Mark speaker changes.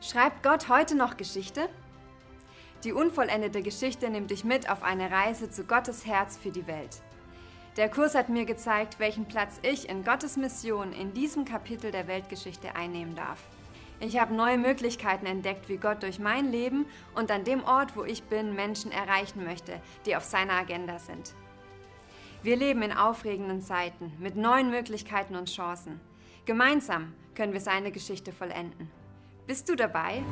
Speaker 1: Schreibt Gott heute noch Geschichte? Die unvollendete Geschichte nimmt dich mit auf eine Reise zu Gottes Herz für die Welt. Der Kurs hat mir gezeigt, welchen Platz ich in Gottes Mission in diesem Kapitel der Weltgeschichte einnehmen darf. Ich habe neue Möglichkeiten entdeckt, wie Gott durch mein Leben und an dem Ort, wo ich bin, Menschen erreichen möchte, die auf seiner Agenda sind. Wir leben in aufregenden Zeiten mit neuen Möglichkeiten und Chancen. Gemeinsam können wir seine Geschichte vollenden. Bist du dabei?